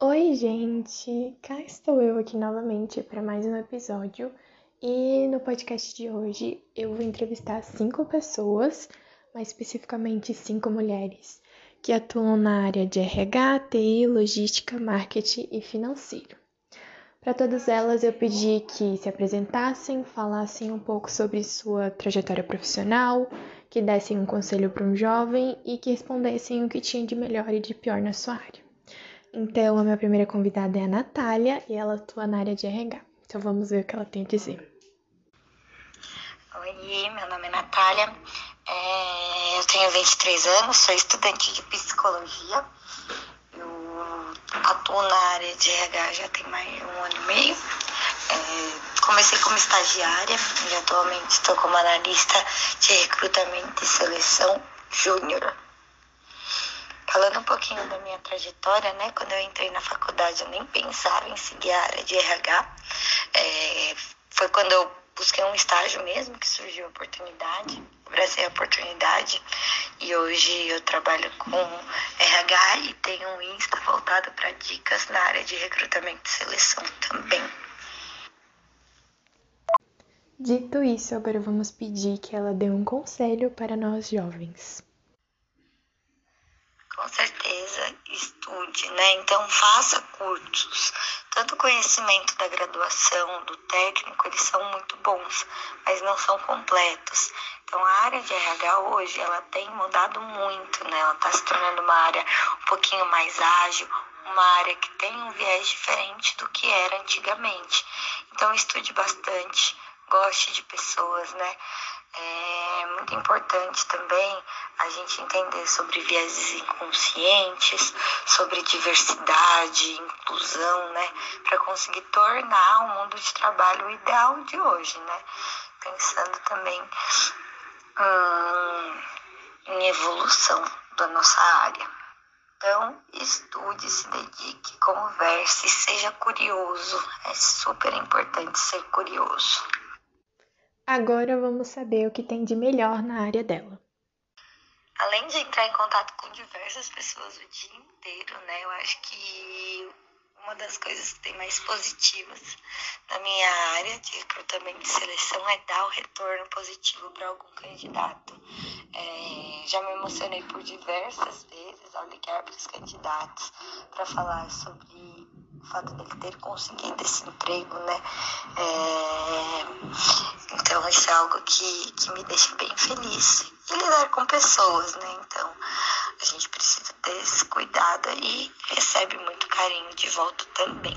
Oi, gente! Cá estou eu aqui novamente para mais um episódio e no podcast de hoje eu vou entrevistar cinco pessoas, mais especificamente cinco mulheres, que atuam na área de RH, TI, logística, marketing e financeiro. Para todas elas eu pedi que se apresentassem, falassem um pouco sobre sua trajetória profissional, que dessem um conselho para um jovem e que respondessem o que tinha de melhor e de pior na sua área. Então, a minha primeira convidada é a Natália e ela atua na área de RH. Então, vamos ver o que ela tem a dizer. Oi, meu nome é Natália, é, eu tenho 23 anos, sou estudante de psicologia. Eu atuo na área de RH já tem mais um ano e meio. É, comecei como estagiária e atualmente estou como analista de recrutamento e seleção júnior. Falando um pouquinho da minha trajetória, né? Quando eu entrei na faculdade, eu nem pensava em seguir a área de RH. É, foi quando eu busquei um estágio mesmo que surgiu a oportunidade, abracei a oportunidade e hoje eu trabalho com RH e tenho um Insta voltado para dicas na área de recrutamento e seleção também. Dito isso, agora vamos pedir que ela dê um conselho para nós jovens com certeza estude, né? Então faça cursos. Tanto o conhecimento da graduação, do técnico, eles são muito bons, mas não são completos. Então a área de RH hoje, ela tem mudado muito, né? Ela está se tornando uma área um pouquinho mais ágil, uma área que tem um viés diferente do que era antigamente. Então estude bastante, goste de pessoas, né? É muito importante também a gente entender sobre vieses inconscientes, sobre diversidade, inclusão, né? Para conseguir tornar o mundo de trabalho o ideal de hoje, né? Pensando também hum, em evolução da nossa área. Então, estude, se dedique, converse, seja curioso. É super importante ser curioso. Agora vamos saber o que tem de melhor na área dela. Além de entrar em contato com diversas pessoas o dia inteiro, né? Eu acho que uma das coisas que tem mais positivas na minha área de recrutamento e seleção é dar o retorno positivo para algum candidato. É, já me emocionei por diversas vezes ao ligar para os candidatos para falar sobre fato dele ter conseguido esse emprego, né? É, então isso é algo que, que me deixa bem feliz. E lidar com pessoas, né? Então a gente precisa ter esse cuidado e recebe muito carinho de volta também.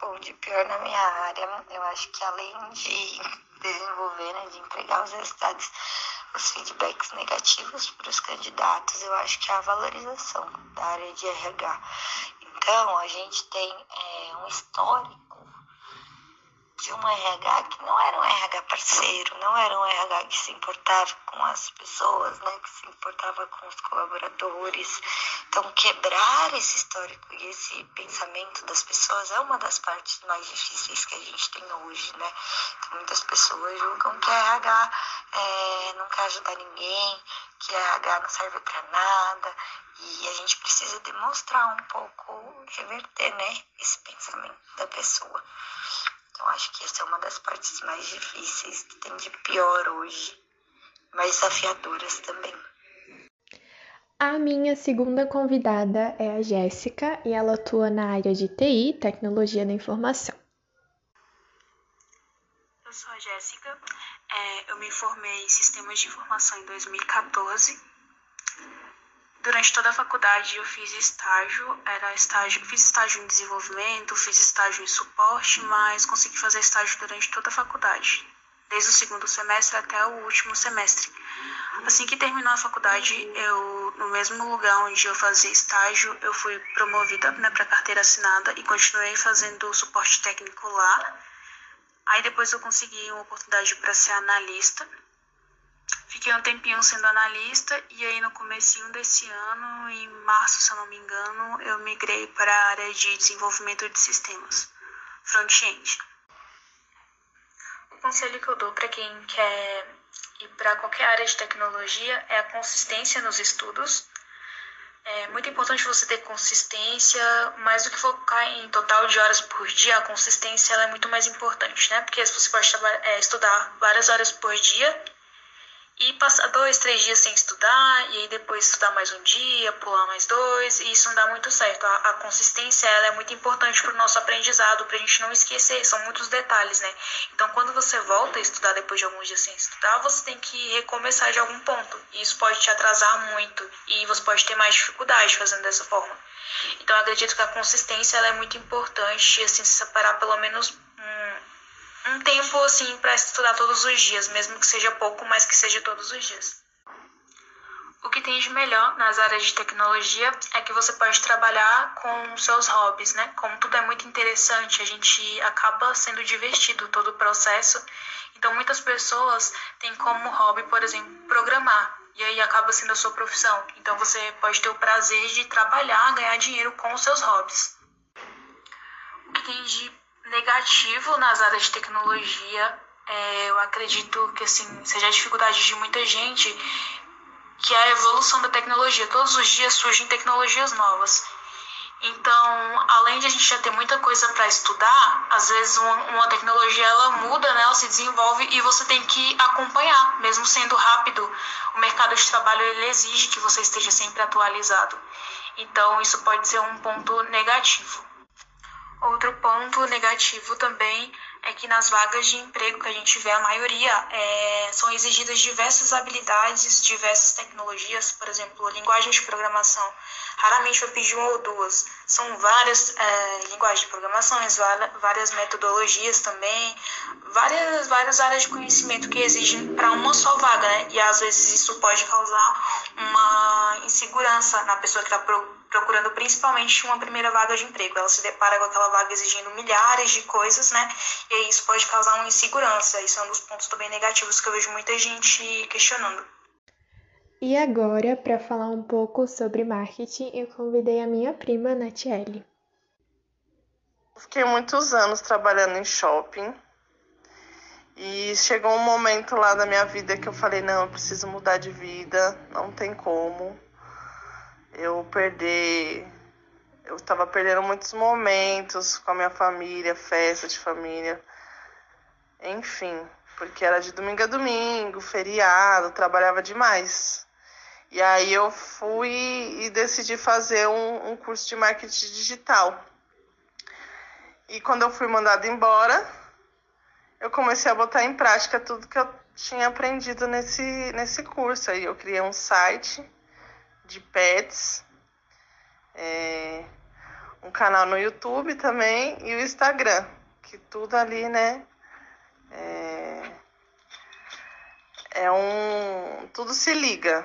Bom, de pior na minha área, eu acho que além de desenvolver, né, de entregar os resultados, os feedbacks negativos para os candidatos, eu acho que é a valorização da área de RH. Então, a gente tem é, um histórico um RH que não era um RH parceiro, não era um RH que se importava com as pessoas, né, que se importava com os colaboradores. Então, quebrar esse histórico e esse pensamento das pessoas é uma das partes mais difíceis que a gente tem hoje, né? Então, muitas pessoas julgam que RH é, não quer ajudar ninguém, que RH não serve para nada, e a gente precisa demonstrar um pouco, reverter, né, esse pensamento da pessoa. Então acho que essa é uma das partes mais difíceis que tem de pior hoje, mais desafiadoras também. A minha segunda convidada é a Jéssica e ela atua na área de TI, Tecnologia da Informação. Eu sou a Jéssica, é, eu me formei em Sistemas de Informação em 2014 Durante toda a faculdade eu fiz estágio, era estágio, fiz estágio em desenvolvimento, fiz estágio em suporte, mas consegui fazer estágio durante toda a faculdade, desde o segundo semestre até o último semestre. Assim que terminou a faculdade, eu no mesmo lugar onde eu fazia estágio, eu fui promovida né, para carteira assinada e continuei fazendo suporte técnico lá. Aí depois eu consegui uma oportunidade para ser analista Fiquei um tempinho sendo analista e aí no comecinho desse ano, em março, se eu não me engano, eu migrei para a área de desenvolvimento de sistemas, front-end. O conselho que eu dou para quem quer ir para qualquer área de tecnologia é a consistência nos estudos, É muito importante você ter consistência, mais do que focar em total de horas por dia, a consistência é muito mais importante, né? Porque você pode é, estudar várias horas por dia e passar dois, três dias sem estudar, e aí depois estudar mais um dia, pular mais dois, e isso não dá muito certo. A, a consistência ela é muito importante para o nosso aprendizado, para a gente não esquecer, são muitos detalhes, né? Então, quando você volta a estudar depois de alguns dias sem estudar, você tem que recomeçar de algum ponto, e isso pode te atrasar muito, e você pode ter mais dificuldade fazendo dessa forma. Então, acredito que a consistência ela é muito importante, assim, se separar pelo menos um tempo assim para estudar todos os dias, mesmo que seja pouco, mas que seja todos os dias. O que tem de melhor nas áreas de tecnologia é que você pode trabalhar com seus hobbies, né? Como tudo é muito interessante, a gente acaba sendo divertido todo o processo. Então, muitas pessoas têm como hobby, por exemplo, programar, e aí acaba sendo a sua profissão. Então, você pode ter o prazer de trabalhar, ganhar dinheiro com os seus hobbies. O que tem de negativo nas áreas de tecnologia, é, eu acredito que assim seja a dificuldade de muita gente, que é a evolução da tecnologia. Todos os dias surgem tecnologias novas. Então, além de a gente já ter muita coisa para estudar, às vezes uma, uma, tecnologia ela muda, né, ela se desenvolve e você tem que acompanhar, mesmo sendo rápido. O mercado de trabalho ele exige que você esteja sempre atualizado. Então, isso pode ser um ponto negativo. Outro ponto negativo também é que nas vagas de emprego que a gente vê, a maioria é, são exigidas diversas habilidades, diversas tecnologias, por exemplo, linguagem de programação. Raramente vai pedir uma ou duas. São várias é, linguagens de programação, várias metodologias também, várias, várias áreas de conhecimento que exigem para uma só vaga, né? E às vezes isso pode causar uma insegurança na pessoa que está procurando principalmente uma primeira vaga de emprego. Ela se depara com aquela vaga exigindo milhares de coisas, né? E aí isso pode causar uma insegurança. Isso é um dos pontos também negativos que eu vejo muita gente questionando. E agora, para falar um pouco sobre marketing, eu convidei a minha prima, Natiele. Fiquei muitos anos trabalhando em shopping. E chegou um momento lá da minha vida que eu falei: não, eu preciso mudar de vida, não tem como eu perder. Eu estava perdendo muitos momentos com a minha família, festa de família, enfim, porque era de domingo a domingo, feriado, trabalhava demais. E aí eu fui e decidi fazer um, um curso de marketing digital. E quando eu fui mandada embora, eu comecei a botar em prática tudo que eu tinha aprendido nesse, nesse curso. Aí eu criei um site de pets, é, um canal no YouTube também e o Instagram, que tudo ali, né? É, é um. Tudo se liga.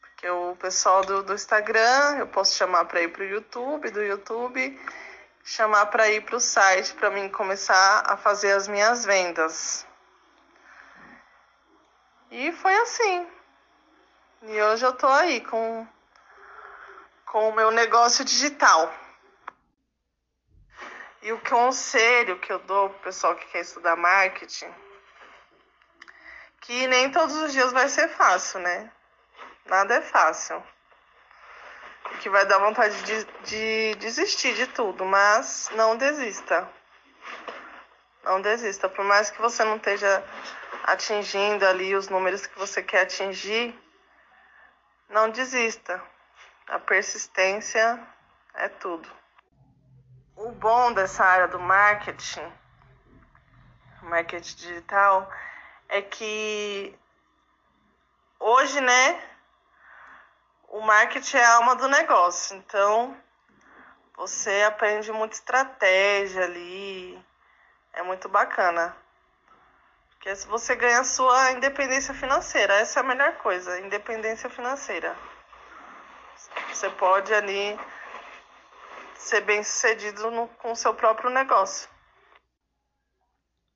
Porque o pessoal do, do Instagram eu posso chamar para ir para o YouTube, do YouTube chamar para ir para o site para mim começar a fazer as minhas vendas. E foi assim. E hoje eu tô aí com, com o meu negócio digital. E o conselho que eu dou pro pessoal que quer estudar marketing, que nem todos os dias vai ser fácil, né? Nada é fácil. Que vai dar vontade de, de desistir de tudo, mas não desista. Não desista. Por mais que você não esteja atingindo ali os números que você quer atingir, não desista. A persistência é tudo. O bom dessa área do marketing, marketing digital, é que hoje, né, o marketing é a alma do negócio. Então, você aprende muita estratégia ali. É muito bacana. Porque se você ganha a sua independência financeira, essa é a melhor coisa, independência financeira. Você pode ali ser bem sucedido no, com o seu próprio negócio.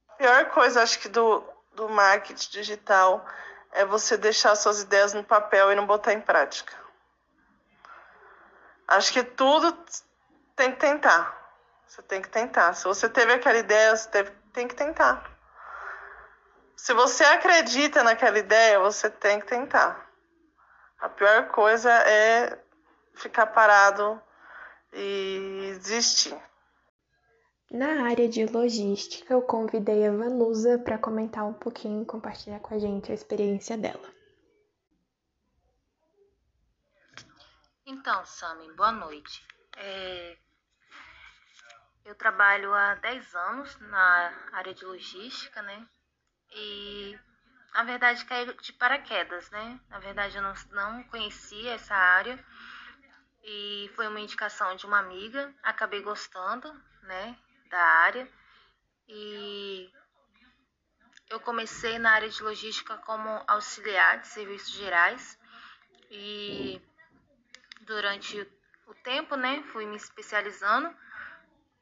A pior coisa, acho que, do, do marketing digital é você deixar suas ideias no papel e não botar em prática. Acho que tudo tem que tentar. Você tem que tentar. Se você teve aquela ideia, você teve, tem que tentar. Se você acredita naquela ideia, você tem que tentar. A pior coisa é ficar parado e desistir. Na área de logística, eu convidei a Vanusa para comentar um pouquinho e compartilhar com a gente a experiência dela. Então, Sami, boa noite. É... Eu trabalho há 10 anos na área de logística, né? E, na verdade, caí de paraquedas, né? Na verdade, eu não, não conhecia essa área e foi uma indicação de uma amiga. Acabei gostando, né? da área e eu comecei na área de logística como auxiliar de serviços gerais e durante o tempo, né, fui me especializando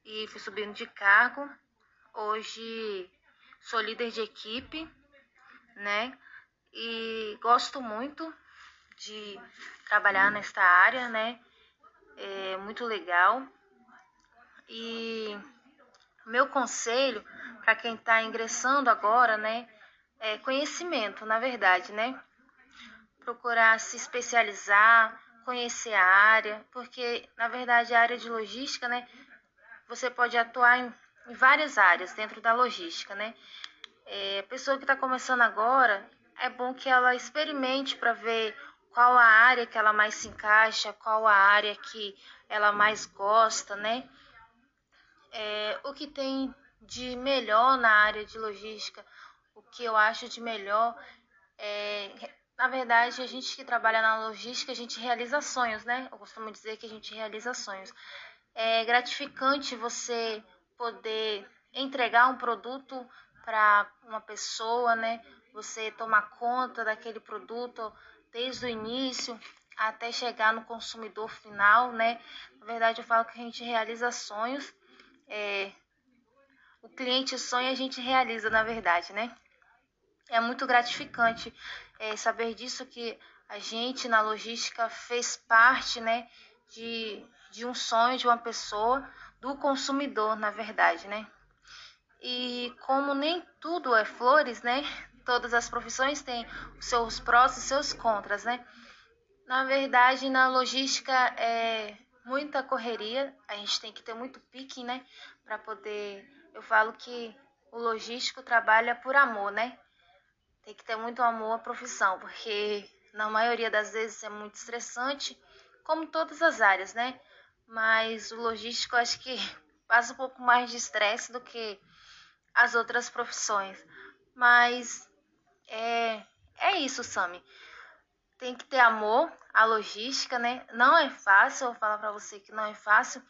e fui subindo de cargo. Hoje sou líder de equipe, né, e gosto muito de trabalhar nesta área, né, é muito legal e meu conselho para quem está ingressando agora, né, é conhecimento, na verdade, né? Procurar se especializar, conhecer a área, porque na verdade a área de logística, né, você pode atuar em, em várias áreas dentro da logística, né? É, a pessoa que está começando agora, é bom que ela experimente para ver qual a área que ela mais se encaixa, qual a área que ela mais gosta, né? é, o que tem de melhor na área de logística, o que eu acho de melhor é, na verdade, a gente que trabalha na logística, a gente realiza sonhos, né? Eu costumo dizer que a gente realiza sonhos. É gratificante você poder entregar um produto para uma pessoa, né? Você tomar conta daquele produto desde o início até chegar no consumidor final, né? Na verdade, eu falo que a gente realiza sonhos é, o cliente sonha, a gente realiza, na verdade, né? É muito gratificante é, saber disso que a gente na logística fez parte, né, de, de um sonho de uma pessoa, do consumidor, na verdade, né? E como nem tudo é flores, né? Todas as profissões têm seus prós e seus contras, né? Na verdade, na logística é muita correria, a gente tem que ter muito pique, né, para poder. Eu falo que o logístico trabalha por amor, né? Tem que ter muito amor à profissão, porque na maioria das vezes é muito estressante, como todas as áreas, né? Mas o logístico acho que passa um pouco mais de estresse do que as outras profissões. Mas é, é isso, Sami. Tem que ter amor à logística, né? Não é fácil, eu vou falar para você que não é fácil.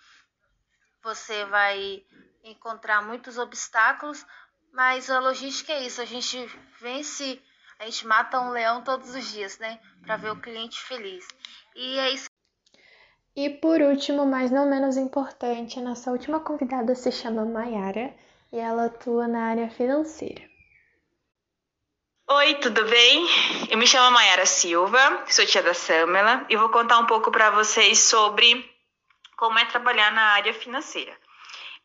Você vai encontrar muitos obstáculos, mas a logística é isso, a gente vence, a gente mata um leão todos os dias, né? Para ver o cliente feliz. E é isso. E por último, mas não menos importante, a nossa última convidada se chama Mayara e ela atua na área financeira. Oi, tudo bem? Eu me chamo Mayara Silva, sou tia da Samela e vou contar um pouco para vocês sobre como é trabalhar na área financeira.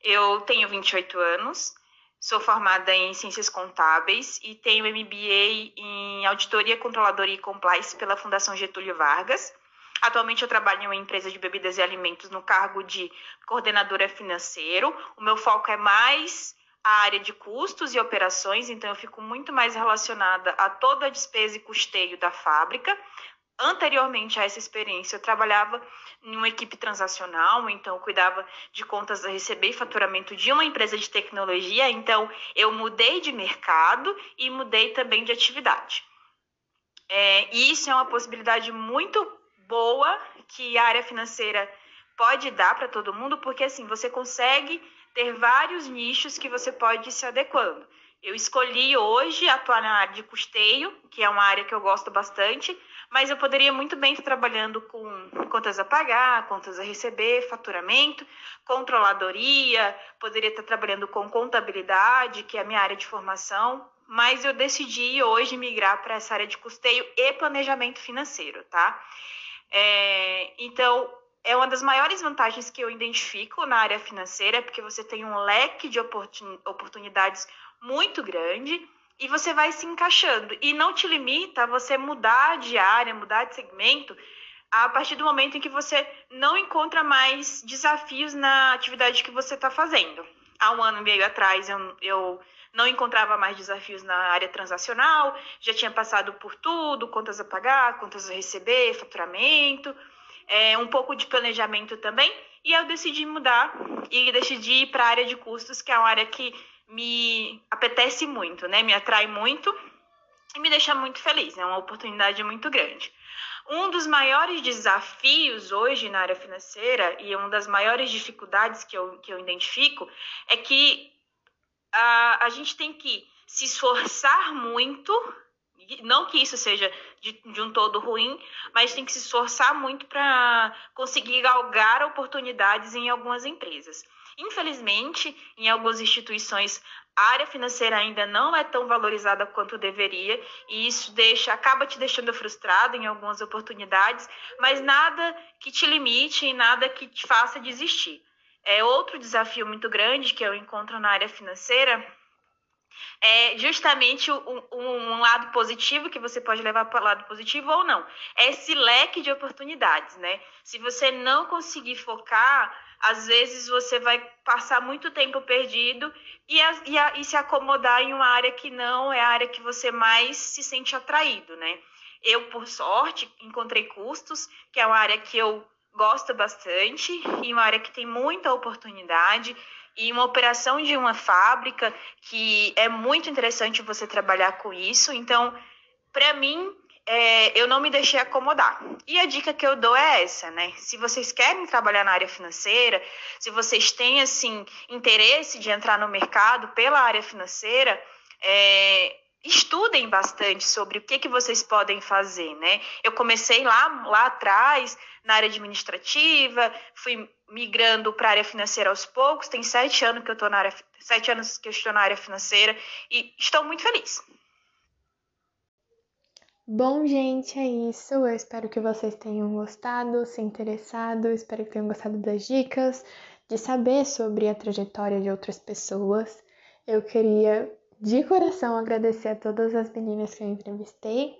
Eu tenho 28 anos, sou formada em Ciências Contábeis e tenho MBA em Auditoria, Controladoria e Compliance pela Fundação Getúlio Vargas. Atualmente eu trabalho em uma empresa de bebidas e alimentos no cargo de coordenadora financeiro. O meu foco é mais a área de custos e operações, então eu fico muito mais relacionada a toda a despesa e custeio da fábrica. Anteriormente a essa experiência, eu trabalhava em uma equipe transacional, então cuidava de contas a receber e faturamento de uma empresa de tecnologia, então eu mudei de mercado e mudei também de atividade. É, e isso é uma possibilidade muito boa que a área financeira pode dar para todo mundo, porque assim você consegue ter vários nichos que você pode ir se adequando. Eu escolhi hoje atuar na área de custeio, que é uma área que eu gosto bastante, mas eu poderia muito bem estar trabalhando com contas a pagar, contas a receber, faturamento, controladoria, poderia estar trabalhando com contabilidade, que é a minha área de formação, mas eu decidi hoje migrar para essa área de custeio e planejamento financeiro, tá? É, então, é uma das maiores vantagens que eu identifico na área financeira, porque você tem um leque de oportunidades muito grande. e você vai se encaixando. E não te limita a você mudar de área, mudar de segmento, a partir do momento em que você não encontra mais desafios na atividade que você está fazendo. Há um ano e meio atrás, eu, eu não encontrava mais desafios na área transacional, já tinha passado por tudo, contas a pagar, contas a receber, faturamento, é, um pouco de planejamento também, e eu decidi mudar e decidi ir para a área de custos, que é uma área que me apetece muito, né? Me atrai muito e me deixa muito feliz, é uma oportunidade muito grande. Um dos maiores desafios hoje na área financeira e uma das maiores dificuldades que eu, que eu identifico é que a, a gente tem que se esforçar muito, não que isso seja de, de um todo ruim, mas tem que se esforçar muito para conseguir galgar oportunidades em algumas empresas. Infelizmente, em algumas instituições, a área financeira ainda não é tão valorizada quanto deveria, e isso deixa, acaba te deixando frustrado em algumas oportunidades, mas nada que te limite e nada que te faça desistir. É outro desafio muito grande que eu encontro na área financeira é justamente um, um, lado positivo que você pode levar para o lado positivo ou não. É esse leque de oportunidades, né? Se você não conseguir focar, às vezes você vai passar muito tempo perdido e, a, e, a, e se acomodar em uma área que não é a área que você mais se sente atraído, né? Eu, por sorte, encontrei custos, que é uma área que eu gosto bastante e uma área que tem muita oportunidade e uma operação de uma fábrica que é muito interessante você trabalhar com isso. Então, para mim, é, eu não me deixei acomodar. E a dica que eu dou é essa, né? Se vocês querem trabalhar na área financeira, se vocês têm assim interesse de entrar no mercado pela área financeira, é, estudem bastante sobre o que, que vocês podem fazer, né? Eu comecei lá, lá atrás, na área administrativa, fui migrando para a área financeira aos poucos, tem sete anos que eu estou na área, sete anos que estou na área financeira e estou muito feliz. Bom, gente, é isso. Eu espero que vocês tenham gostado, se interessado, espero que tenham gostado das dicas, de saber sobre a trajetória de outras pessoas. Eu queria de coração agradecer a todas as meninas que eu entrevistei.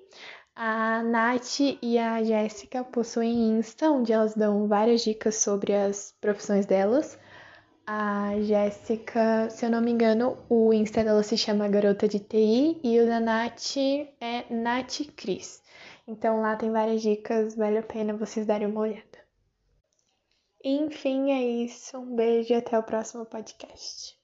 A Nath e a Jéssica possuem Insta, onde elas dão várias dicas sobre as profissões delas. A Jéssica, se eu não me engano, o Insta dela se chama Garota de TI e o da Nath é Nath Cris. Então lá tem várias dicas, vale a pena vocês darem uma olhada. Enfim, é isso. Um beijo e até o próximo podcast.